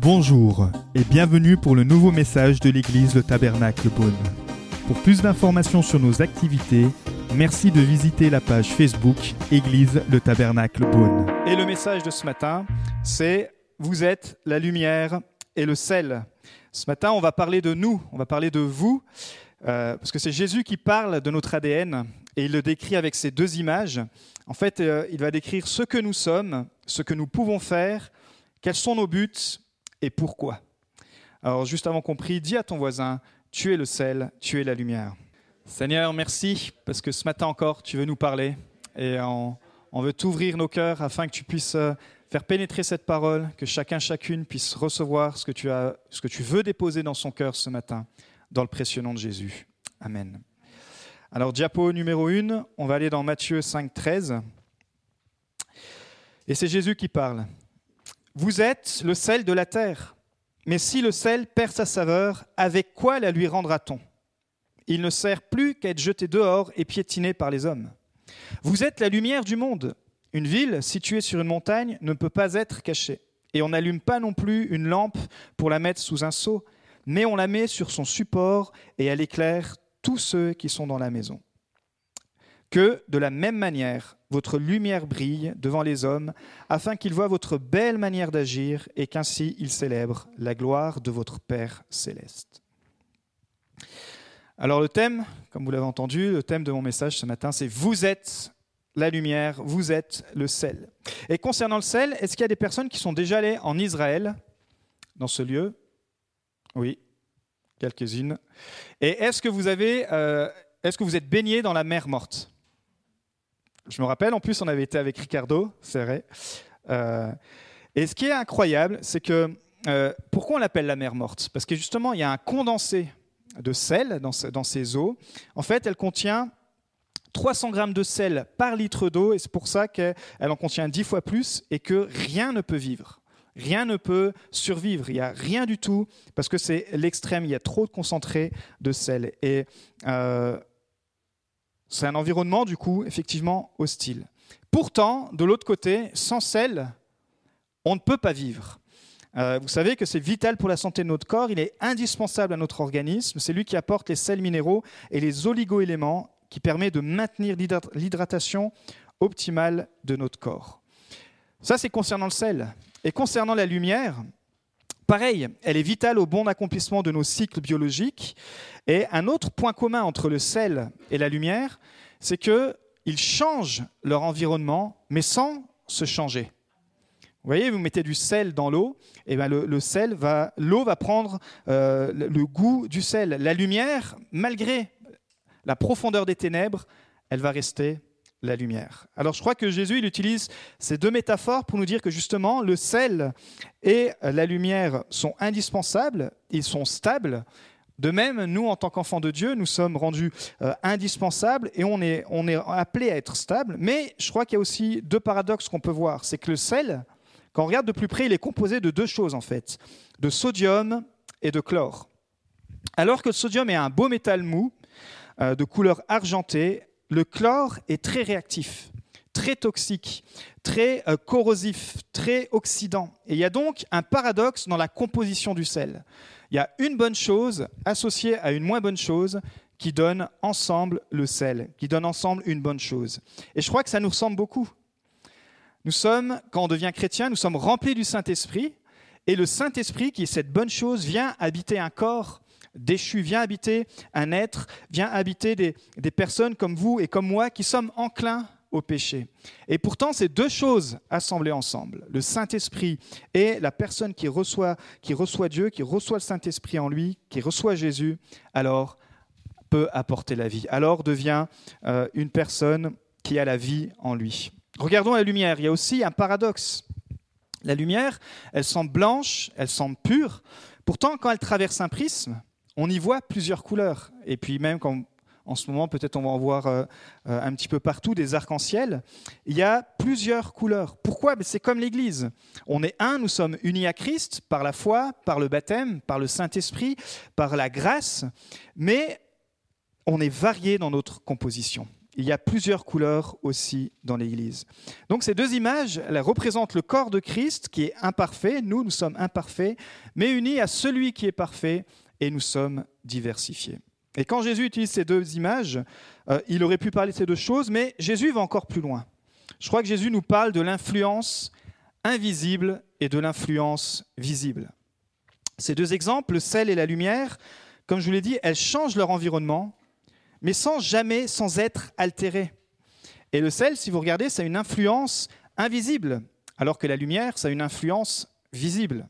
Bonjour et bienvenue pour le nouveau message de l'église Le Tabernacle Beaune. Pour plus d'informations sur nos activités, merci de visiter la page Facebook Église Le Tabernacle Beaune. Et le message de ce matin, c'est Vous êtes la lumière et le sel. Ce matin, on va parler de nous, on va parler de vous, euh, parce que c'est Jésus qui parle de notre ADN et il le décrit avec ces deux images. En fait, euh, il va décrire ce que nous sommes, ce que nous pouvons faire, quels sont nos buts et pourquoi. Alors, juste avant qu'on prie, dis à ton voisin, tu es le sel, tu es la lumière. Seigneur, merci parce que ce matin encore, tu veux nous parler et on, on veut t'ouvrir nos cœurs afin que tu puisses euh, faire pénétrer cette parole, que chacun, chacune puisse recevoir ce que tu, as, ce que tu veux déposer dans son cœur ce matin, dans le précieux nom de Jésus. Amen. Alors, diapo numéro 1, on va aller dans Matthieu 5, 13. Et c'est Jésus qui parle. Vous êtes le sel de la terre. Mais si le sel perd sa saveur, avec quoi la lui rendra-t-on? Il ne sert plus qu'à être jeté dehors et piétiné par les hommes. Vous êtes la lumière du monde. Une ville située sur une montagne ne peut pas être cachée. Et on n'allume pas non plus une lampe pour la mettre sous un seau, mais on la met sur son support et elle éclaire tous ceux qui sont dans la maison. Que, de la même manière, votre lumière brille devant les hommes, afin qu'ils voient votre belle manière d'agir et qu'ainsi ils célèbrent la gloire de votre Père céleste. Alors le thème, comme vous l'avez entendu, le thème de mon message ce matin, c'est Vous êtes la lumière, vous êtes le sel. Et concernant le sel, est-ce qu'il y a des personnes qui sont déjà allées en Israël, dans ce lieu? Oui, quelques-unes. Et est-ce que vous avez, euh, est-ce que vous êtes baigné dans la mer morte? Je me rappelle, en plus, on avait été avec Ricardo, c'est vrai. Euh, et ce qui est incroyable, c'est que euh, pourquoi on l'appelle la mer morte? Parce que justement, il y a un condensé de sel dans, dans ces eaux. En fait, elle contient 300 grammes de sel par litre d'eau, et c'est pour ça qu'elle en contient 10 fois plus, et que rien ne peut vivre. Rien ne peut survivre, il n'y a rien du tout, parce que c'est l'extrême, il y a trop de concentré de sel. Et euh, c'est un environnement, du coup, effectivement hostile. Pourtant, de l'autre côté, sans sel, on ne peut pas vivre. Euh, vous savez que c'est vital pour la santé de notre corps, il est indispensable à notre organisme, c'est lui qui apporte les sels minéraux et les oligoéléments qui permettent de maintenir l'hydratation optimale de notre corps. Ça, c'est concernant le sel. Et concernant la lumière, pareil, elle est vitale au bon accomplissement de nos cycles biologiques. Et un autre point commun entre le sel et la lumière, c'est qu'ils changent leur environnement, mais sans se changer. Vous voyez, vous mettez du sel dans l'eau, et ben le, sel va, l'eau va prendre euh, le goût du sel. La lumière, malgré la profondeur des ténèbres, elle va rester la lumière. Alors je crois que Jésus il utilise ces deux métaphores pour nous dire que justement le sel et la lumière sont indispensables, ils sont stables, de même, nous, en tant qu'enfants de Dieu, nous sommes rendus euh, indispensables et on est, on est appelés à être stables. Mais je crois qu'il y a aussi deux paradoxes qu'on peut voir. C'est que le sel, quand on regarde de plus près, il est composé de deux choses en fait, de sodium et de chlore. Alors que le sodium est un beau métal mou, euh, de couleur argentée, le chlore est très réactif, très toxique, très euh, corrosif, très oxydant. Et il y a donc un paradoxe dans la composition du sel il y a une bonne chose associée à une moins bonne chose qui donne ensemble le sel, qui donne ensemble une bonne chose. Et je crois que ça nous ressemble beaucoup. Nous sommes, quand on devient chrétien, nous sommes remplis du Saint-Esprit, et le Saint-Esprit, qui est cette bonne chose, vient habiter un corps déchu, vient habiter un être, vient habiter des, des personnes comme vous et comme moi qui sommes enclins au péché. Et pourtant, ces deux choses assemblées ensemble, le Saint-Esprit et la personne qui reçoit, qui reçoit Dieu, qui reçoit le Saint-Esprit en lui, qui reçoit Jésus, alors peut apporter la vie, alors devient euh, une personne qui a la vie en lui. Regardons la lumière, il y a aussi un paradoxe. La lumière, elle semble blanche, elle semble pure, pourtant quand elle traverse un prisme, on y voit plusieurs couleurs. Et puis même quand en ce moment, peut-être on va en voir euh, euh, un petit peu partout des arcs-en-ciel. Il y a plusieurs couleurs. Pourquoi? C'est comme l'Église. On est un, nous sommes unis à Christ par la foi, par le baptême, par le Saint-Esprit, par la grâce, mais on est varié dans notre composition. il y a plusieurs couleurs aussi dans l'Église. Donc ces deux images, elles représentent le corps de Christ qui est imparfait, nous, nous sommes imparfaits, mais unis à celui qui est parfait, et nous sommes diversifiés. Et quand Jésus utilise ces deux images, euh, il aurait pu parler de ces deux choses, mais Jésus va encore plus loin. Je crois que Jésus nous parle de l'influence invisible et de l'influence visible. Ces deux exemples, le sel et la lumière, comme je vous l'ai dit, elles changent leur environnement, mais sans jamais, sans être altérées. Et le sel, si vous regardez, ça a une influence invisible, alors que la lumière, ça a une influence visible.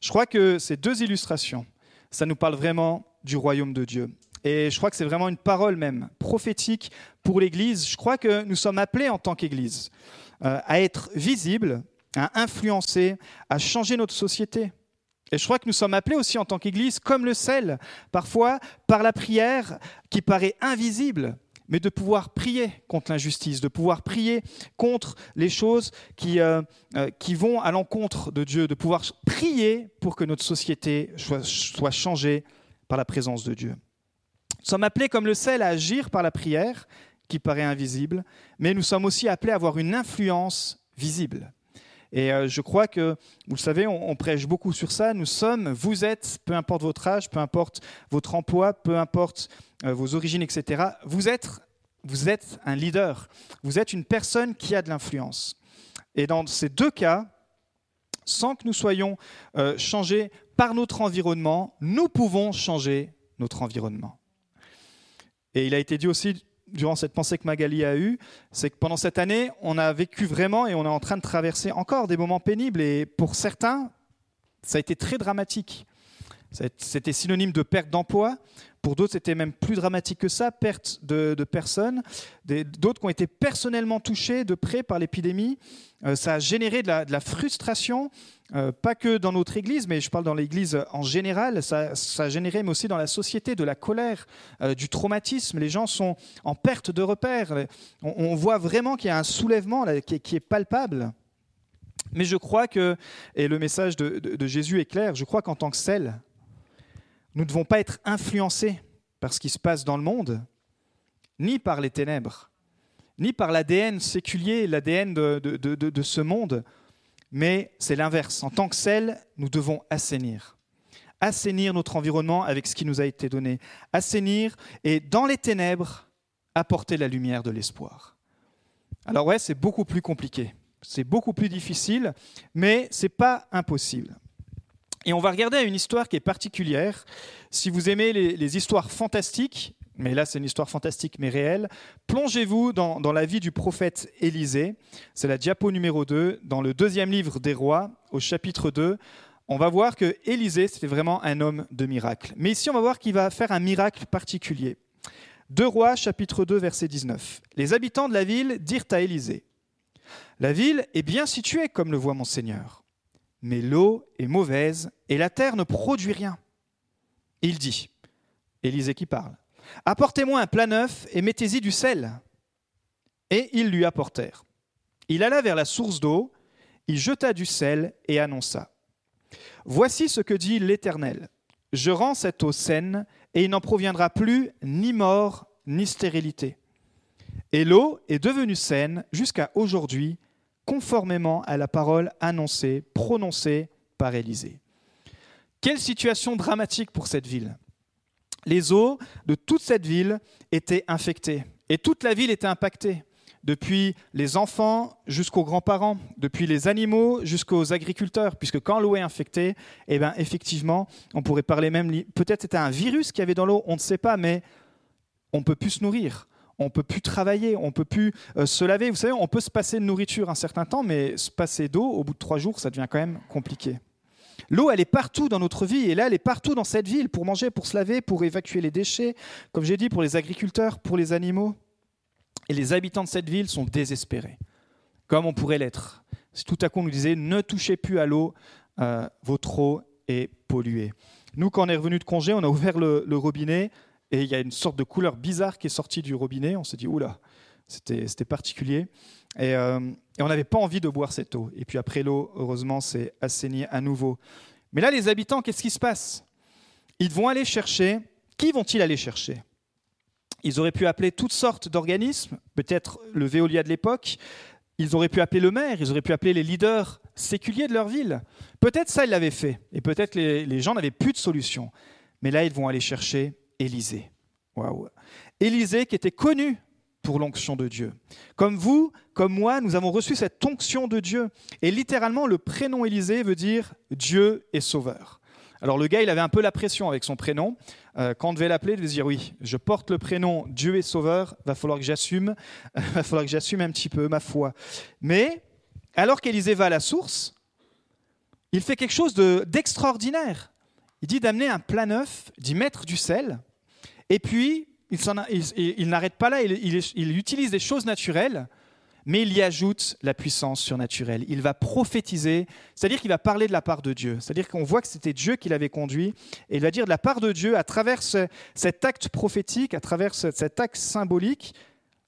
Je crois que ces deux illustrations, ça nous parle vraiment du royaume de Dieu. Et je crois que c'est vraiment une parole même prophétique pour l'Église. Je crois que nous sommes appelés en tant qu'Église euh, à être visibles, à influencer, à changer notre société. Et je crois que nous sommes appelés aussi en tant qu'Église, comme le sel, parfois par la prière qui paraît invisible, mais de pouvoir prier contre l'injustice, de pouvoir prier contre les choses qui, euh, euh, qui vont à l'encontre de Dieu, de pouvoir prier pour que notre société soit, soit changée par la présence de Dieu. Nous sommes appelés comme le sel à agir par la prière, qui paraît invisible, mais nous sommes aussi appelés à avoir une influence visible. Et euh, je crois que, vous le savez, on, prêche beaucoup sur ça. Nous sommes, vous êtes, peu importe votre âge, peu importe votre emploi, peu importe euh, vos origines, etc., vous êtes, vous êtes un leader. Vous êtes une personne qui a de l'influence. Et dans ces deux cas, sans que nous soyons euh, changés par notre environnement, nous pouvons changer notre environnement. Et il a été dit aussi durant cette pensée que Magali a eue, c'est que pendant cette année, on a vécu vraiment et on est en train de traverser encore des moments pénibles. Et pour certains, ça a été très dramatique. C'était synonyme de perte d'emploi. Pour d'autres, c'était même plus dramatique que ça, perte de, personnes. D'autres qui ont été personnellement touchés de près par l'épidémie. Euh, ça a généré de la, frustration, euh, pas que dans notre Église, mais je parle dans l'Église en général. Ça, a généré, mais aussi dans la société, de la colère, euh, du traumatisme. Les gens sont en perte de repères. On, voit vraiment qu'il y a un soulèvement qui, est, palpable. Mais je crois que, et le message de, Jésus est clair, je crois qu'en tant que sel, nous ne devons pas être influencés par ce qui se passe dans le monde, ni par les ténèbres, ni par l'ADN séculier, l'ADN de, ce monde, mais c'est l'inverse. En tant que sel, nous devons assainir. Assainir notre environnement avec ce qui nous a été donné. Assainir et dans les ténèbres, apporter la lumière de l'espoir. Alors ouais, c'est beaucoup plus compliqué. C'est beaucoup plus difficile, mais ce n'est pas impossible. Et on va regarder une histoire qui est particulière. Si vous aimez les, histoires fantastiques, mais là c'est une histoire fantastique mais réelle, plongez-vous dans, la vie du prophète Élisée. C'est la diapo numéro 2, dans le deuxième livre des rois, au chapitre 2. On va voir que Élisée, c'était vraiment un homme de miracle. Mais ici, on va voir qu'il va faire un miracle particulier. Deux rois, chapitre 2, verset 19. Les habitants de la ville dirent à Élisée La ville est bien située, comme le voit mon Seigneur mais l'eau est mauvaise et la terre ne produit rien. Il dit, Élisée qui parle, Apportez-moi un plat neuf et mettez-y du sel. Et ils lui apportèrent. Il alla vers la source d'eau, il jeta du sel et annonça, Voici ce que dit l'Éternel, je rends cette eau saine et il n'en proviendra plus ni mort ni stérilité. Et l'eau est devenue saine jusqu'à aujourd'hui conformément à la parole annoncée, prononcée par Élisée. Quelle situation dramatique pour cette ville. Les eaux de toute cette ville étaient infectées et toute la ville était impactée, depuis les enfants jusqu'aux grands-parents, depuis les animaux jusqu'aux agriculteurs, puisque quand l'eau est infectée, eh bien effectivement, on pourrait parler même, peut-être c'était un virus qu'il y avait dans l'eau, on ne sait pas, mais on ne peut plus se nourrir on peut plus travailler, on peut plus euh, se laver. Vous savez, on peut se passer de nourriture un certain temps, mais se passer d'eau, au bout de trois jours, ça devient quand même compliqué. L'eau, elle est partout dans notre vie, et là, elle est partout dans cette ville, pour manger, pour se laver, pour évacuer les déchets, comme j'ai dit, pour les agriculteurs, pour les animaux. Et les habitants de cette ville sont désespérés, comme on pourrait l'être. Si tout à coup on nous disait, ne touchez plus à l'eau, euh, votre eau est polluée. Nous, quand on est revenu de congé, on a ouvert le robinet, et il y a une sorte de couleur bizarre qui est sortie du robinet. On s'est dit, oula, c'était particulier. Euh, et, on n'avait pas envie de boire cette eau. Et puis après l'eau, heureusement, c'est assaini à nouveau. Mais là, les habitants, qu'est-ce qui se passe? Ils vont aller chercher. Qui vont-ils aller chercher? Ils auraient pu appeler toutes sortes d'organismes, peut-être le Veolia de l'époque. Ils auraient pu appeler le maire, ils auraient pu appeler les leaders séculiers de leur ville. Peut-être ça, ils l'avaient fait. Et peut-être les, les gens n'avaient plus de solution. Mais là, ils vont aller chercher Élisée. Waouh. Élisée qui était connu pour l'onction de Dieu. Comme vous, comme moi, nous avons reçu cette onction de Dieu. Et littéralement, le prénom Élisée veut dire Dieu est sauveur. Alors le gars, il avait un peu la pression avec son prénom. Euh, quand on devait l'appeler, il devait dire oui, je porte le prénom Dieu est sauveur, va falloir que j'assume, va falloir que j'assume un petit peu ma foi. Mais alors qu'Élisée va à la source, il fait quelque chose d'extraordinaire. il dit d'amener un plat neuf, d'y mettre du sel, et puis il, n'arrête pas là, il, utilise des choses naturelles, mais il y ajoute la puissance surnaturelle. Il va prophétiser, c'est-à-dire qu'il va parler de la part de Dieu. C'est-à-dire qu'on voit que c'était Dieu qui l'avait conduit, et il va dire de la part de Dieu, à travers cet acte prophétique, à travers cet acte symbolique,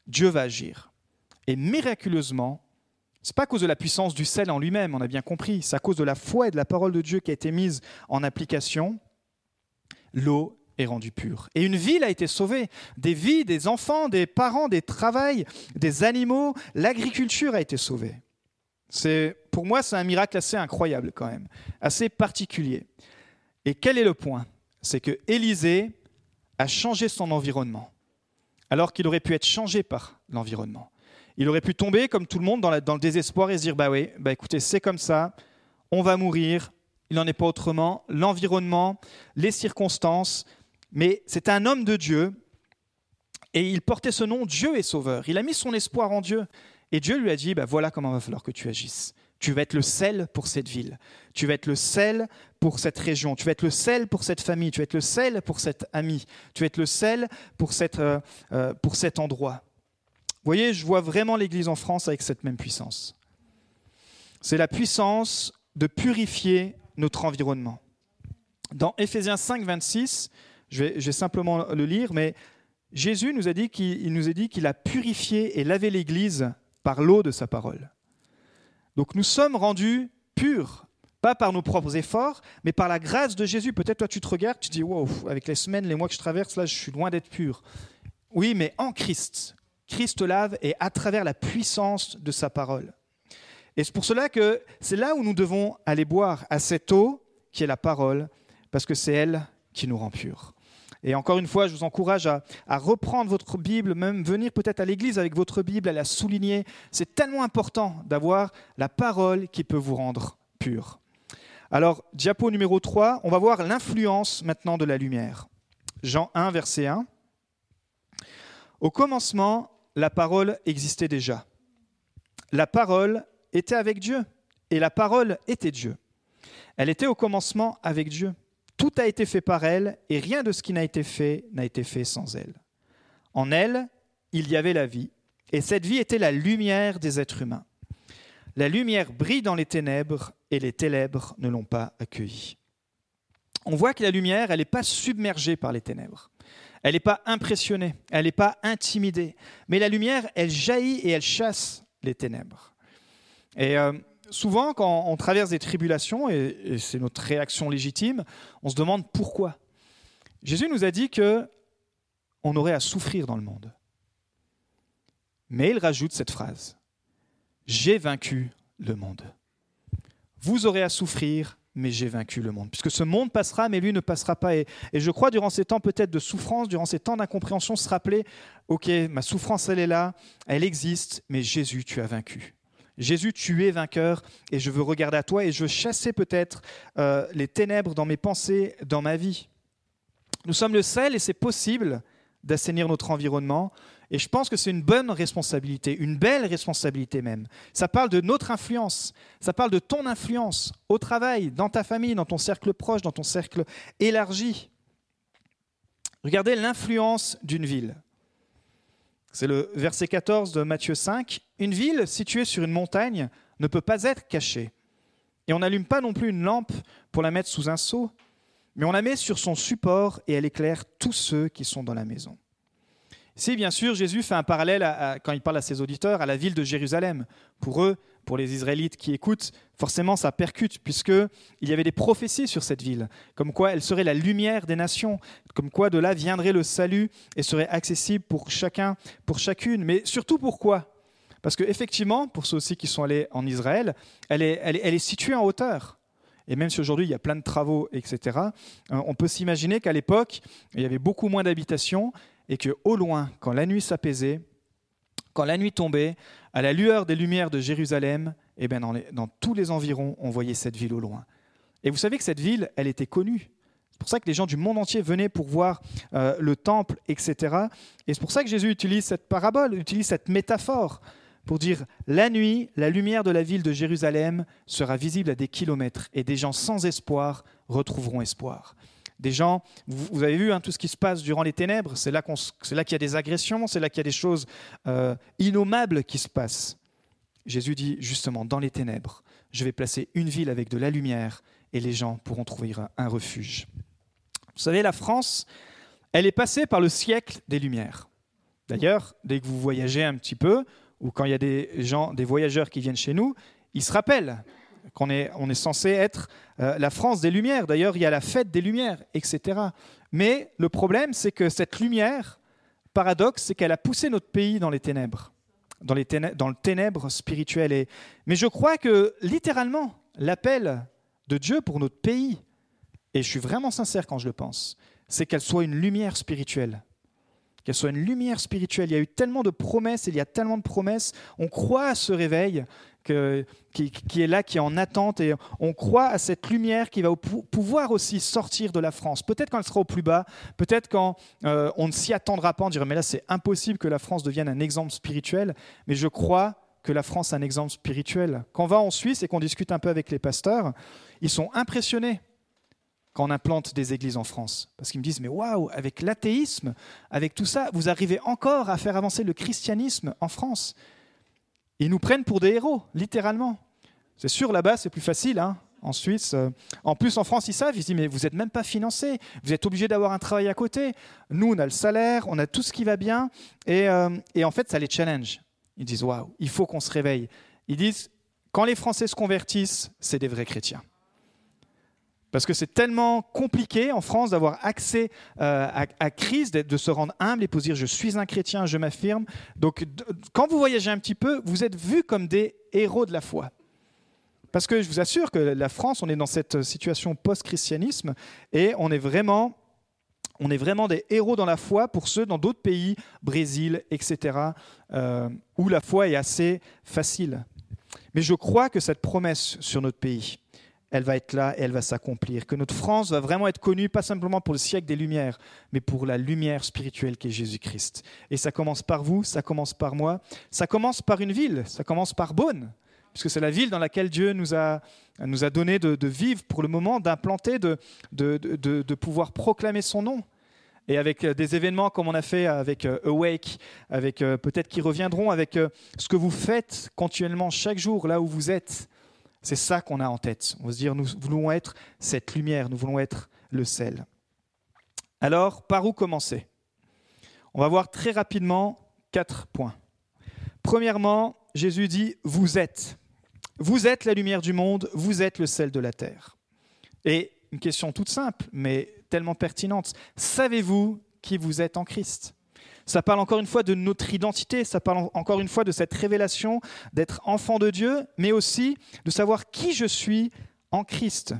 Dieu va agir. Et miraculeusement, c'est pas à cause de la puissance du sel en lui-même, on a bien compris, c'est à cause de la foi et de la parole de Dieu qui a été mise en application. L'eau est rendu pur. Et une ville a été sauvée. Des vies, des enfants, des parents, des travails, des animaux, l'agriculture a été sauvée. C'est, pour moi, c'est un miracle assez incroyable quand même, assez particulier. Et quel est le point? C'est que Élisée a changé son environnement, alors qu'il aurait pu être changé par l'environnement. Il aurait pu tomber comme tout le monde dans, le désespoir et se dire bah oui, bah écoutez, c'est comme ça, on va mourir, il n'en est pas autrement. L'environnement, les circonstances, mais c'est un homme de Dieu et il portait ce nom Dieu est sauveur. Il a mis son espoir en Dieu et Dieu lui a dit bah voilà comment va falloir que tu agisses. Tu vas être le sel pour cette ville. Tu vas être le sel pour cette région. Tu vas être le sel pour cette famille. Tu vas être le sel pour cet ami. Tu vas être le sel pour, cette, euh, euh, pour cet endroit. Vous voyez, je vois vraiment l'Église en France avec cette même puissance. C'est la puissance de purifier notre environnement. Dans Éphésiens 5, 26, je vais, simplement le lire, mais Jésus nous a dit qu'il nous a dit qu'il a purifié et lavé l'Église par l'eau de sa parole. Donc nous sommes rendus purs, pas par nos propres efforts, mais par la grâce de Jésus. Peut-être toi tu te regardes, tu te dis wow, avec les semaines, les mois que je traverse, là je suis loin d'être pur. Oui, mais en Christ, Christ lave et à travers la puissance de sa parole. Et c'est pour cela que c'est là où nous devons aller boire à cette eau qui est la parole, parce que c'est elle qui nous rend purs. Et encore une fois, je vous encourage à, reprendre votre Bible, même venir peut-être à l'église avec votre Bible, à la souligner. C'est tellement important d'avoir la parole qui peut vous rendre pur. Alors, diapo numéro 3, on va voir l'influence maintenant de la lumière. Jean 1, verset 1. Au commencement, la parole existait déjà. La parole était avec Dieu, et la parole était Dieu. Elle était au commencement avec Dieu. Tout a été fait par elle, et rien de ce qui n'a été fait n'a été fait sans elle. En elle, il y avait la vie, et cette vie était la lumière des êtres humains. La lumière brille dans les ténèbres, et les ténèbres ne l'ont pas accueillie. On voit que la lumière, elle n'est pas submergée par les ténèbres. Elle n'est pas impressionnée, elle n'est pas intimidée. Mais la lumière, elle jaillit et elle chasse les ténèbres. Et euh, souvent, quand on traverse des tribulations, et, c'est notre réaction légitime, on se demande pourquoi. Jésus nous a dit que on aurait à souffrir dans le monde. Mais il rajoute cette phrase J'ai vaincu le monde. Vous aurez à souffrir, mais j'ai vaincu le monde. Puisque ce monde passera, mais lui ne passera pas. Et, et je crois, durant ces temps peut-être de souffrance, durant ces temps d'incompréhension, se rappeler Ok, ma souffrance, elle est là, elle existe, mais Jésus, tu as vaincu. Jésus, tu es vainqueur et je veux regarder à toi et je veux chasser peut-être euh, les ténèbres dans mes pensées, dans ma vie. Nous sommes le sel et c'est possible d'assainir notre environnement. Et je pense que c'est une bonne responsabilité, une belle responsabilité même. Ça parle de notre influence, ça parle de ton influence au travail, dans ta famille, dans ton cercle proche, dans ton cercle élargi. Regardez l'influence d'une ville. C'est le verset 14 de Matthieu 5. Une ville située sur une montagne ne peut pas être cachée. Et on n'allume pas non plus une lampe pour la mettre sous un seau, mais on la met sur son support et elle éclaire tous ceux qui sont dans la maison. Ici, bien sûr, Jésus fait un parallèle, quand il parle à ses auditeurs, à la ville de Jérusalem. Pour eux, pour les Israélites qui écoutent, forcément ça percute, puisqu'il y avait des prophéties sur cette ville, comme quoi elle serait la lumière des nations, comme quoi de là viendrait le salut et serait accessible pour chacun, pour chacune. Mais surtout pourquoi? Parce qu'effectivement, pour ceux aussi qui sont allés en Israël, elle est, elle est située en hauteur. Et même si aujourd'hui il y a plein de travaux, etc., euh, on peut s'imaginer qu'à l'époque, il y avait beaucoup moins d'habitations et qu'au loin, quand la nuit s'apaisait, quand la nuit tombait, à la lueur des lumières de Jérusalem, eh bien dans, tous les environs, on voyait cette ville au loin. Et vous savez que cette ville, elle était connue. C'est pour ça que les gens du monde entier venaient pour voir euh, le temple, etc. Et c'est pour ça que Jésus utilise cette parabole, utilise cette métaphore pour dire la nuit, la lumière de la ville de Jérusalem sera visible à des kilomètres et des gens sans espoir retrouveront espoir. Des gens, vous, avez vu hein, tout ce qui se passe durant les ténèbres, c'est là qu'il y a des agressions, c'est là qu'il y a des choses euh, innommables qui se passent. Jésus dit justement, dans les ténèbres, je vais placer une ville avec de la lumière et les gens pourront trouver un refuge. Vous savez, la France, elle est passée par le siècle des Lumières. D'ailleurs, dès que vous voyagez un petit peu, ou quand il y a des gens, des voyageurs qui viennent chez nous, ils se rappellent qu'on est, on est censé être euh, la France des Lumières. D'ailleurs, il y a la fête des Lumières, etc. Mais le problème, c'est que cette lumière, paradoxe, c'est qu'elle a poussé notre pays dans les ténèbres, dans, les ténèbres, le ténèbre spirituel. Et, mais je crois que littéralement, l'appel de Dieu pour notre pays, et je suis vraiment sincère quand je le pense, c'est qu'elle soit une lumière spirituelle qu'elle soit une lumière spirituelle. Il y a eu tellement de promesses, il y a tellement de promesses. On croit à ce réveil qui, est là, qui est en attente, et on croit à cette lumière qui va pouvoir aussi sortir de la France. Peut-être quand elle sera au plus bas, peut-être quand euh, on ne s'y attendra pas, on dirait mais là c'est impossible que la France devienne un exemple spirituel, mais je crois que la France est un exemple spirituel. Quand on va en Suisse et qu'on discute un peu avec les pasteurs, ils sont impressionnés quand on implante des églises en France. Parce qu'ils me disent, mais waouh, avec l'athéisme, avec tout ça, vous arrivez encore à faire avancer le christianisme en France. Ils nous prennent pour des héros, littéralement. C'est sûr, là-bas, c'est plus facile. Hein en Suisse. Euh, en plus, en France, ils savent, ils disent, mais vous n'êtes même pas financé, vous êtes obligé d'avoir un travail à côté. Nous, on a le salaire, on a tout ce qui va bien. Et, euh, et en fait, ça les challenge. Ils disent, waouh, il faut qu'on se réveille. Ils disent, quand les Français se convertissent, c'est des vrais chrétiens. Parce que c'est tellement compliqué en France d'avoir accès euh, à, Christ, de se rendre humble et pour dire je suis un chrétien, je m'affirme. Donc quand vous voyagez un petit peu, vous êtes vus comme des héros de la foi. Parce que je vous assure que la France, on est dans cette situation post-christianisme et on est vraiment on est vraiment des héros dans la foi pour ceux dans d'autres pays, Brésil, etc., euh, où la foi est assez facile. Mais je crois que cette promesse sur notre pays, elle va être là et elle va s'accomplir. Que notre France va vraiment être connue, pas simplement pour le siècle des Lumières, mais pour la lumière spirituelle qui est Jésus-Christ. Et ça commence par vous, ça commence par moi, ça commence par une ville, ça commence par Beaune, puisque c'est la ville dans laquelle Dieu nous a, nous a donné de, vivre pour le moment, d'implanter, de, de, de, pouvoir proclamer son nom. Et avec euh, des événements comme on a fait avec euh, Awake, avec euh, peut-être qui reviendront, avec ce que vous faites continuellement chaque jour là où vous êtes, c'est ça qu'on a en tête. On va se dire, nous voulons être cette lumière, nous voulons être le sel. Alors, par où commencer? On va voir très rapidement quatre points. Premièrement, Jésus dit, vous êtes. Vous êtes la lumière du monde, vous êtes le sel de la terre. Et une question toute simple, mais tellement pertinente. Savez-vous qui vous êtes en Christ? Ça parle encore une fois de notre identité, ça parle encore une fois de cette révélation d'être enfant de Dieu, mais aussi de savoir qui je suis en Christ.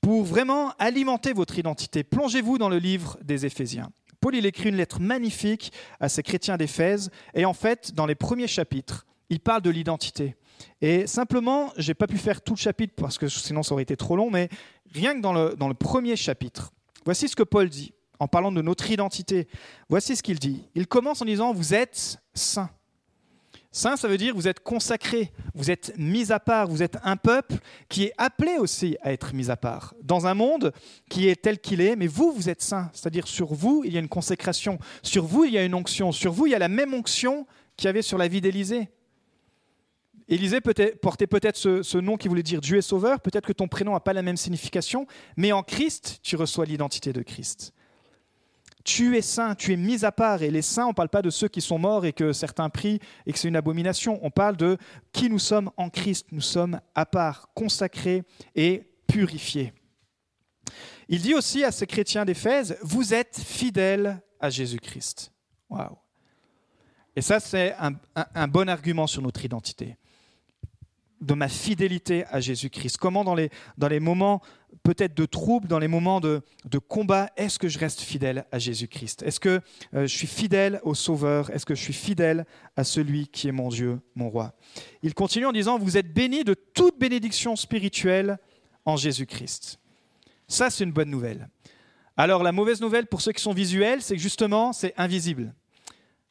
Pour vraiment alimenter votre identité, plongez-vous dans le livre des Éphésiens. Paul, il écrit une lettre magnifique à ces chrétiens d'Éphèse, et en fait, dans les premiers chapitres, il parle de l'identité. Et simplement, je n'ai pas pu faire tout le chapitre parce que sinon ça aurait été trop long, mais rien que dans le, dans le premier chapitre, voici ce que Paul dit en parlant de notre identité. Voici ce qu'il dit. Il commence en disant, vous êtes saints. Saint, ça veut dire vous êtes consacré, vous êtes mis à part, vous êtes un peuple qui est appelé aussi à être mis à part, dans un monde qui est tel qu'il est, mais vous, vous êtes saint, c'est-à-dire sur vous, il y a une consécration, sur vous, il y a une onction, sur vous, il y a la même onction qu'il y avait sur la vie d'Élisée. Élisée portait peut-être ce, nom qui voulait dire Dieu est sauveur, peut-être que ton prénom n'a pas la même signification, mais en Christ, tu reçois l'identité de Christ. Tu es saint, tu es mis à part. Et les saints, on ne parle pas de ceux qui sont morts et que certains prient et que c'est une abomination. On parle de qui nous sommes en Christ. Nous sommes à part, consacrés et purifiés. Il dit aussi à ces chrétiens d'Éphèse, vous êtes fidèles à Jésus-Christ. Waouh. Et ça, c'est un, un, bon argument sur notre identité, de ma fidélité à Jésus-Christ. Comment dans les, moments peut-être de troubles, dans les moments de, de combat, est-ce que je reste fidèle à Jésus-Christ? Est-ce que euh, je suis fidèle au Sauveur? Est-ce que je suis fidèle à celui qui est mon Dieu, mon roi? Il continue en disant, vous êtes bénis de toute bénédiction spirituelle en Jésus-Christ. Ça, c'est une bonne nouvelle. Alors la mauvaise nouvelle pour ceux qui sont visuels, c'est que justement, c'est invisible.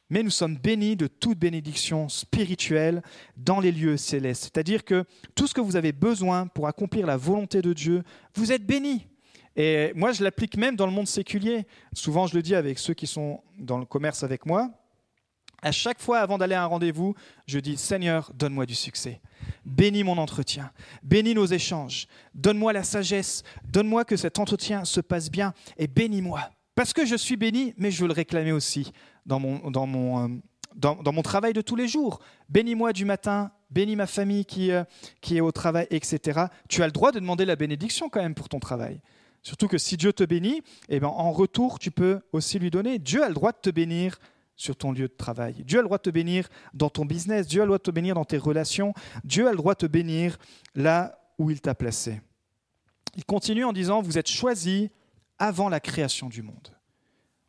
Mais nous sommes bénis de toute bénédiction spirituelle dans les lieux célestes. C'est-à-dire que tout ce que vous avez besoin pour accomplir la volonté de Dieu, vous êtes bénis. Et moi, je l'applique même dans le monde séculier. Souvent, je le dis avec ceux qui sont dans le commerce avec moi. À chaque fois, avant d'aller à un rendez-vous, je dis Seigneur, donne-moi du succès. Bénis mon entretien. Bénis nos échanges. Donne-moi la sagesse. Donne-moi que cet entretien se passe bien et bénis-moi. Parce que je suis béni, mais je veux le réclamer aussi euh, dans, mon travail de tous les jours. Bénis-moi du matin, bénis ma famille qui, euh, est au travail, etc. Tu as le droit de demander la bénédiction quand même pour ton travail. Surtout que si Dieu te bénit, eh ben, en retour, tu peux aussi lui donner. Dieu a le droit de te bénir sur ton lieu de travail. Dieu a le droit de te bénir dans ton business. Dieu a le droit de te bénir dans tes relations. Dieu a le droit de te bénir là où il t'a placé. Il continue en disant, vous êtes choisis avant la création du monde.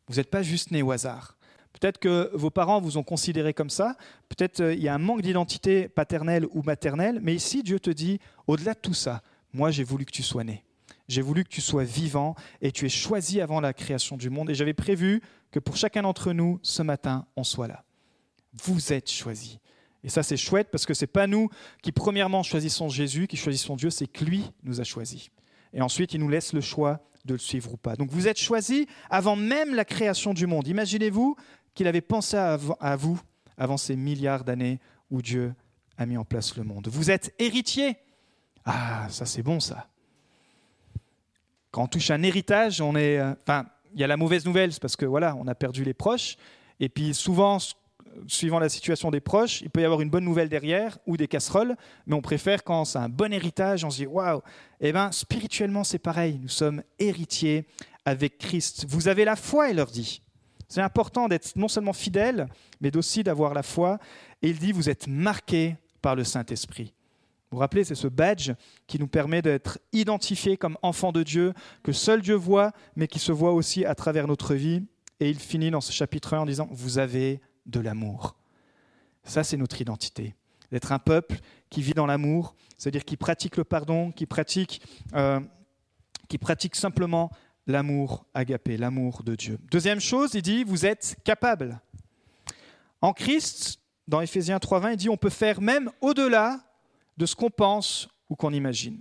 Vous n'êtes pas juste né au hasard. Peut-être que vos parents vous ont considéré comme ça, peut-être euh, il y a un manque d'identité paternelle ou maternelle, mais ici Dieu te dit, au-delà de tout ça, moi j'ai voulu que tu sois né. J'ai voulu que tu sois vivant et tu es choisi avant la création du monde. Et j'avais prévu que pour chacun d'entre nous, ce matin, on soit là. Vous êtes choisis. Et ça, c'est chouette parce que ce n'est pas nous qui, premièrement, choisissons Jésus, qui choisissons Dieu, c'est que lui nous a choisis. Et ensuite, il nous laisse le choix de le suivre ou pas. Donc vous êtes choisis avant même la création du monde. Imaginez-vous qu'il avait pensé à vous avant ces milliards d'années où Dieu a mis en place le monde. Vous êtes héritier. Ah, ça c'est bon ça. Quand on touche un héritage, on est. Euh, enfin, il y a la mauvaise nouvelle, c'est parce que voilà, on a perdu les proches. Et puis souvent, suivant la situation des proches, il peut y avoir une bonne nouvelle derrière ou des casseroles, mais on préfère quand c'est un bon héritage, on se dit waouh. Eh bien, spirituellement, c'est pareil. Nous sommes héritiers avec Christ. Vous avez la foi, il leur dit. C'est important d'être non seulement fidèle, mais aussi d'avoir la foi. Et il dit vous êtes marqués par le Saint-Esprit. Vous vous rappelez, c'est ce badge qui nous permet d'être identifiés comme enfants de Dieu, que seul Dieu voit, mais qui se voit aussi à travers notre vie. Et il finit dans ce chapitre 1 en disant, vous avez de l'amour. Ça, c'est notre identité. D'être un peuple qui vit dans l'amour, c'est-à-dire qui pratique le pardon, qui pratique, euh, qui pratique simplement l'amour agapé, l'amour de Dieu. Deuxième chose, il dit, vous êtes capable. En Christ, dans Éphésiens 3.20, il dit, on peut faire même au-delà de ce qu'on pense ou qu'on imagine.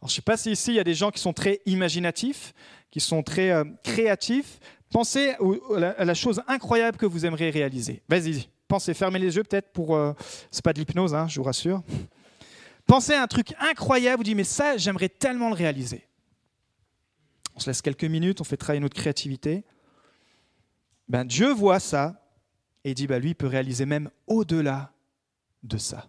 Alors, je ne sais pas si ici, il y a des gens qui sont très imaginatifs, qui sont très euh, créatifs. Pensez à la chose incroyable que vous aimeriez réaliser. Vas-y, pensez, fermez les yeux peut-être pour... Euh, c'est pas de l'hypnose, hein, je vous rassure. Pensez à un truc incroyable, vous dites, mais ça, j'aimerais tellement le réaliser. On se laisse quelques minutes, on fait travailler notre créativité. Ben, Dieu voit ça et dit, ben, lui, il peut réaliser même au-delà de ça.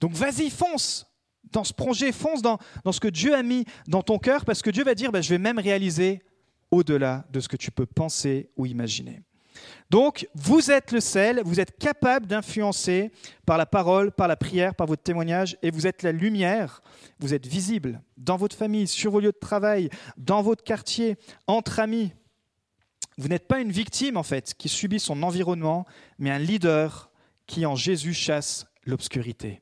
Donc vas-y, fonce dans ce projet, fonce dans, dans, ce que Dieu a mis dans ton cœur, parce que Dieu va dire, bah, je vais même réaliser au-delà de ce que tu peux penser ou imaginer. Donc, vous êtes le sel, vous êtes capable d'influencer par la parole, par la prière, par votre témoignage, et vous êtes la lumière, vous êtes visible dans votre famille, sur vos lieux de travail, dans votre quartier, entre amis. Vous n'êtes pas une victime, en fait, qui subit son environnement, mais un leader qui, en Jésus, chasse l'obscurité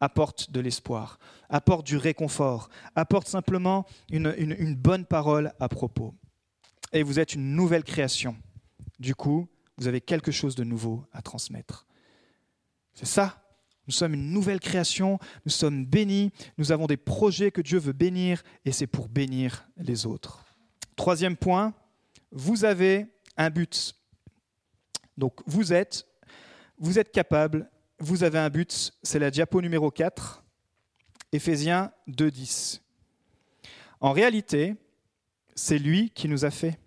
apporte de l'espoir, apporte du réconfort, apporte simplement une, bonne parole à propos. Et vous êtes une nouvelle création. Du coup, vous avez quelque chose de nouveau à transmettre. C'est ça. Nous sommes une nouvelle création, nous sommes bénis, nous avons des projets que Dieu veut bénir et c'est pour bénir les autres. Troisième point, vous avez un but. Donc vous êtes, vous êtes capable vous avez un but, c'est la diapo numéro 4, Éphésiens 2.10. En réalité, c'est lui qui nous a fait.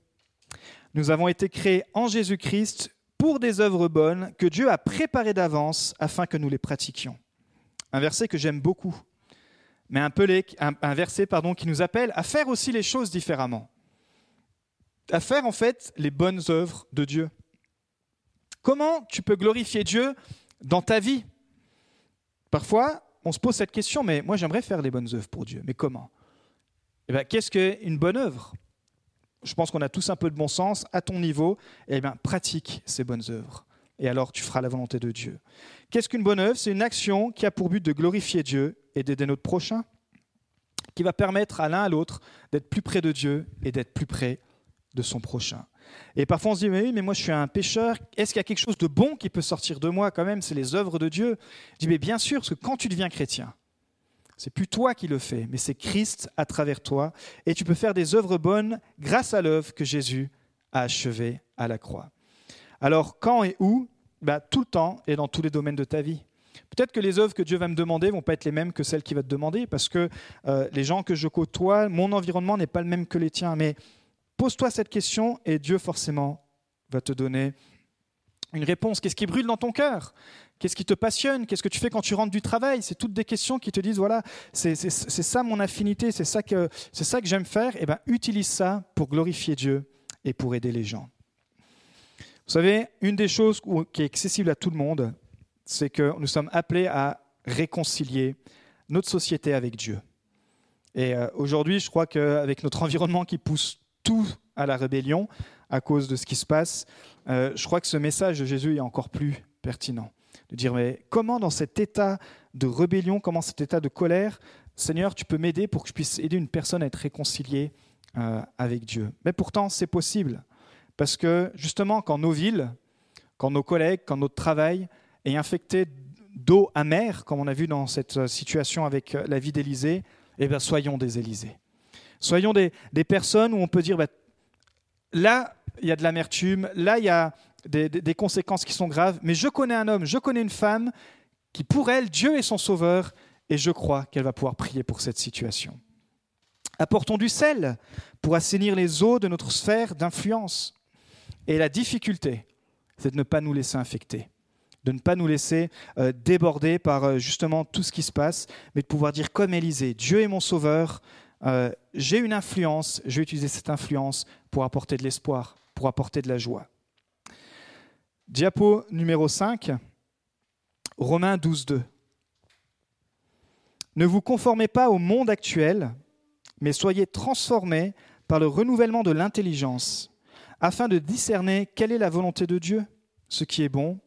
Nous avons été créés en Jésus-Christ pour des œuvres bonnes que Dieu a préparées d'avance afin que nous les pratiquions. Un verset que j'aime beaucoup, mais un, verset qui nous appelle à faire aussi les choses différemment. À faire en fait les bonnes œuvres de Dieu. Comment tu peux glorifier Dieu dans ta vie? Parfois, on se pose cette question, mais moi j'aimerais faire les bonnes œuvres pour Dieu, mais comment? Eh bien, Qu'est-ce qu'une bonne œuvre? Je pense qu'on a tous un peu de bon sens. À ton niveau, eh bien, pratique ces bonnes œuvres. Et alors tu feras la volonté de Dieu. Qu'est-ce qu'une bonne œuvre? C'est une action qui a pour but de glorifier Dieu et d'aider notre prochain, qui va permettre à l'un à l'autre d'être plus près de Dieu et d'être plus près de son prochain. Et parfois on se dit, mais oui, mais moi je suis un pécheur, est-ce qu'il y a quelque chose de bon qui peut sortir de moi quand même? C'est les œuvres de Dieu. Je dis, mais bien sûr, parce que quand tu deviens chrétien, c'est plus toi qui le fais, mais c'est Christ à travers toi. Et tu peux faire des œuvres bonnes grâce à l'œuvre que Jésus a achevée à la croix. Alors, quand et où? Bah, Tout le temps et dans tous les domaines de ta vie. Peut-être que les œuvres que Dieu va me demander vont pas être les mêmes que celles qu'il va te demander, parce que euh, les gens que je côtoie, mon environnement n'est pas le même que les tiens. Mais Pose-toi cette question et Dieu forcément va te donner une réponse. Qu'est-ce qui brûle dans ton cœur? Qu'est-ce qui te passionne? Qu'est-ce que tu fais quand tu rentres du travail? C'est toutes des questions qui te disent, voilà, c'est ça mon affinité, c'est ça que, j'aime faire. Eh bien, utilise ça pour glorifier Dieu et pour aider les gens. Vous savez, une des choses qui est accessible à tout le monde, c'est que nous sommes appelés à réconcilier notre société avec Dieu. Et euh, aujourd'hui, je crois qu'avec notre environnement qui pousse tout à la rébellion à cause de ce qui se passe, euh, je crois que ce message de Jésus est encore plus pertinent. De dire, mais comment dans cet état de rébellion, comment cet état de colère, Seigneur, tu peux m'aider pour que je puisse aider une personne à être réconciliée euh, avec Dieu? Mais pourtant, c'est possible. Parce que justement, quand nos villes, quand nos collègues, quand notre travail est infecté d'eau amère, comme on a vu dans cette situation avec la vie d'Élysée, eh bien, soyons des Élysées. Soyons des, personnes où on peut dire, bah, là, il y a de l'amertume, là, il y a des, conséquences qui sont graves, mais je connais un homme, je connais une femme qui, pour elle, Dieu est son sauveur, et je crois qu'elle va pouvoir prier pour cette situation. Apportons du sel pour assainir les eaux de notre sphère d'influence. Et la difficulté, c'est de ne pas nous laisser infecter, de ne pas nous laisser euh, déborder par euh, justement tout ce qui se passe, mais de pouvoir dire comme Élisée, Dieu est mon sauveur, euh, j'ai une influence, je vais utiliser cette influence pour apporter de l'espoir, pour apporter de la joie. Diapo numéro 5, Romains 12, 2. Ne vous conformez pas au monde actuel, mais soyez transformés par le renouvellement de l'intelligence, afin de discerner quelle est la volonté de Dieu, ce qui est bon,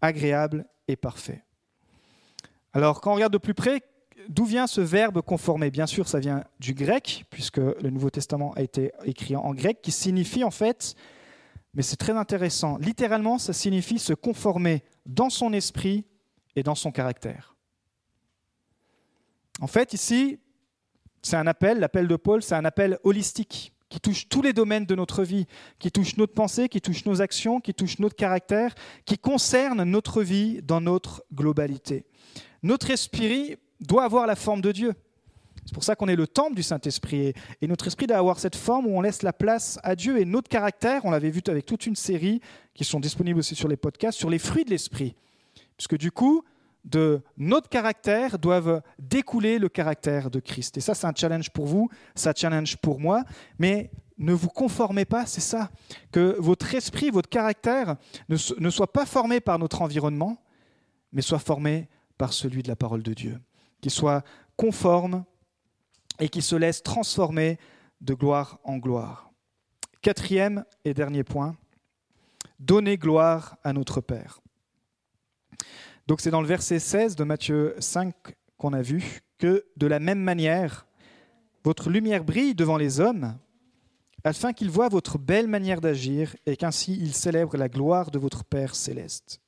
agréable et parfait. Alors, quand on regarde de plus près, d'où vient ce verbe conformer? Bien sûr, ça vient du grec, puisque le Nouveau Testament a été écrit en grec, qui signifie en fait, mais c'est très intéressant, littéralement, ça signifie se conformer dans son esprit et dans son caractère. En fait, ici, c'est un appel, l'appel de Paul, c'est un appel holistique qui touche tous les domaines de notre vie, qui touche notre pensée, qui touche nos actions, qui touche notre caractère, qui concerne notre vie dans notre globalité. Notre esprit doit avoir la forme de Dieu. C'est pour ça qu'on est le temple du Saint-Esprit. Et notre esprit doit avoir cette forme où on laisse la place à Dieu. Et notre caractère, on l'avait vu avec toute une série qui sont disponibles aussi sur les podcasts, sur les fruits de l'esprit. Puisque du coup, de notre caractère doivent découler le caractère de Christ. Et ça, c'est un challenge pour vous, c'est un challenge pour moi. Mais ne vous conformez pas, c'est ça. Que votre esprit, votre caractère ne, ne soit pas formé par notre environnement, mais soit formé par celui de la parole de Dieu qui soit conforme et qui se laisse transformer de gloire en gloire. Quatrième et dernier point, donner gloire à notre Père. Donc c'est dans le verset 16 de Matthieu 5 qu'on a vu que de la même manière, votre lumière brille devant les hommes, afin qu'ils voient votre belle manière d'agir et qu'ainsi ils célèbrent la gloire de votre Père céleste.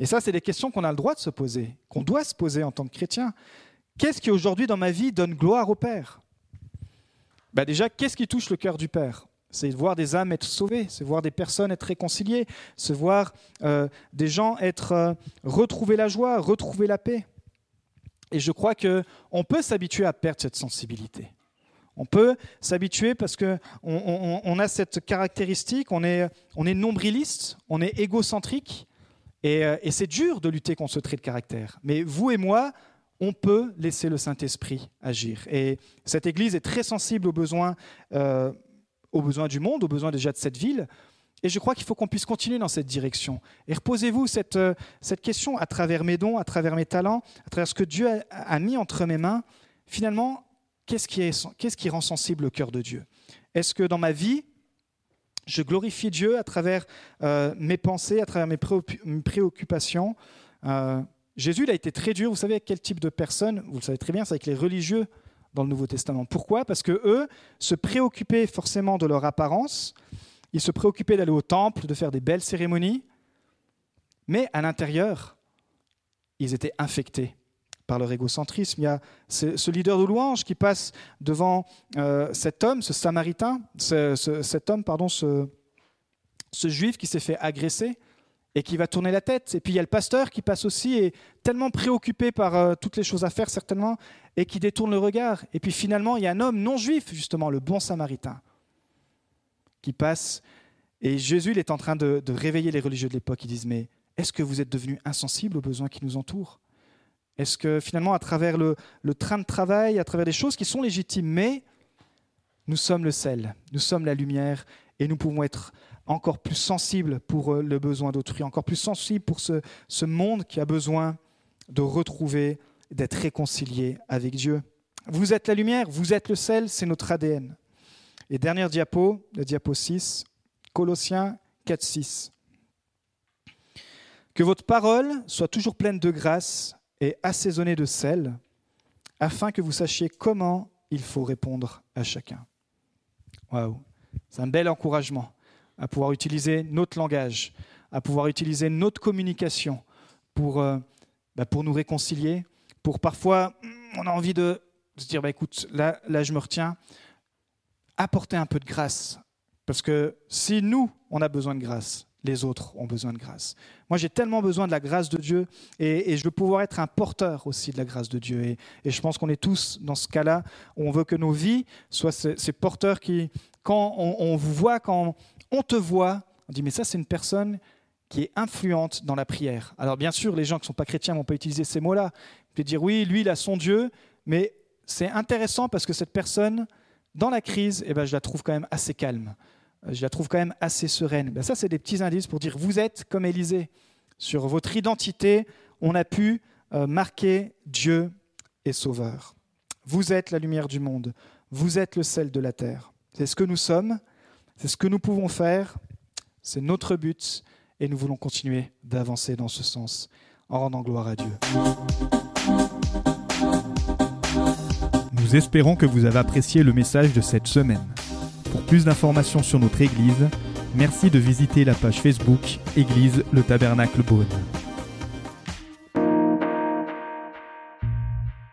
Et ça, c'est des questions qu'on a le droit de se poser, qu'on doit se poser en tant que chrétien. Qu'est-ce qui aujourd'hui dans ma vie donne gloire au Père? Bah Déjà, qu'est-ce qui touche le cœur du Père? C'est voir des âmes être sauvées, c'est voir des personnes être réconciliées, c'est voir euh, des gens être euh, retrouver la joie, retrouver la paix. Et je crois qu'on peut s'habituer à perdre cette sensibilité. On peut s'habituer parce que on, a cette caractéristique, on est, on est nombriliste, on est égocentrique, euh, et c'est dur de lutter contre ce trait de caractère. Mais vous et moi, on peut laisser le Saint-Esprit agir. Et cette Église est très sensible aux besoins, euh, aux besoins du monde, aux besoins déjà de cette ville. Et je crois qu'il faut qu'on puisse continuer dans cette direction. Et reposez-vous cette, euh, question à travers mes dons, à travers mes talents, à travers ce que Dieu a, mis entre mes mains. Finalement, qu'est-ce qui, est, rend sensible le cœur de Dieu? Est-ce que dans ma vie, je glorifie Dieu à travers euh, mes pensées, à travers mes préoccupations? Jésus il a été très dur. Vous savez avec quel type de personne Vous le savez très bien, c'est avec les religieux dans le Nouveau Testament. Pourquoi? Parce que eux se préoccupaient forcément de leur apparence. Ils se préoccupaient d'aller au temple, de faire des belles cérémonies. Mais à l'intérieur, ils étaient infectés par leur égocentrisme. Il y a ce, leader de louange qui passe devant euh, cet homme, ce samaritain, cet homme, pardon, ce juif qui s'est fait agresser et qui va tourner la tête. Et puis il y a le pasteur qui passe aussi et tellement préoccupé par euh, toutes les choses à faire certainement et qui détourne le regard. Et puis finalement il y a un homme non juif justement, le bon samaritain, qui passe et Jésus il est en train de, réveiller les religieux de l'époque. Ils disent mais est-ce que vous êtes devenus insensibles aux besoins qui nous entourent? Est-ce que finalement à travers le, le train de travail, à travers des choses qui sont légitimes, mais nous sommes le sel, nous sommes la lumière et nous pouvons être encore plus sensible pour euh, le besoin d'autrui, encore plus sensible pour ce, monde qui a besoin de retrouver, d'être réconcilié avec Dieu. Vous êtes la lumière, vous êtes le sel, c'est notre ADN. Et dernière diapo, le diapo 6, Colossiens 4, 6. Que votre parole soit toujours pleine de grâce et assaisonnée de sel, afin que vous sachiez comment il faut répondre à chacun. Waouh, c'est un bel encouragement à pouvoir utiliser notre langage, à pouvoir utiliser notre communication pour, euh, bah, pour nous réconcilier, pour parfois, on a envie de se dire, bah, écoute, là, là je me retiens, apporter un peu de grâce. Parce que si nous, on a besoin de grâce, les autres ont besoin de grâce. Moi, j'ai tellement besoin de la grâce de Dieu et, je veux pouvoir être un porteur aussi de la grâce de Dieu. Et, je pense qu'on est tous dans ce cas-là où on veut que nos vies soient ces, porteurs qui, quand on, vous voit, quand on te voit, on dit mais ça c'est une personne qui est influente dans la prière. Alors bien sûr, les gens qui ne sont pas chrétiens vont pas utiliser ces mots-là. Ils peuvent dire oui, lui il a son Dieu, mais c'est intéressant parce que cette personne, dans la crise, eh ben, je la trouve quand même assez calme. Euh, je la trouve quand même assez sereine. Ben, ça, c'est des petits indices pour dire vous êtes comme Élisée. Sur votre identité, on a pu euh, marquer Dieu est sauveur. Vous êtes la lumière du monde. Vous êtes le sel de la terre. C'est ce que nous sommes. C'est ce que nous pouvons faire, c'est notre but, et nous voulons continuer d'avancer dans ce sens en rendant gloire à Dieu. Nous espérons que vous avez apprécié le message de cette semaine. Pour plus d'informations sur notre Église, merci de visiter la page Facebook Église le Tabernacle Beaune.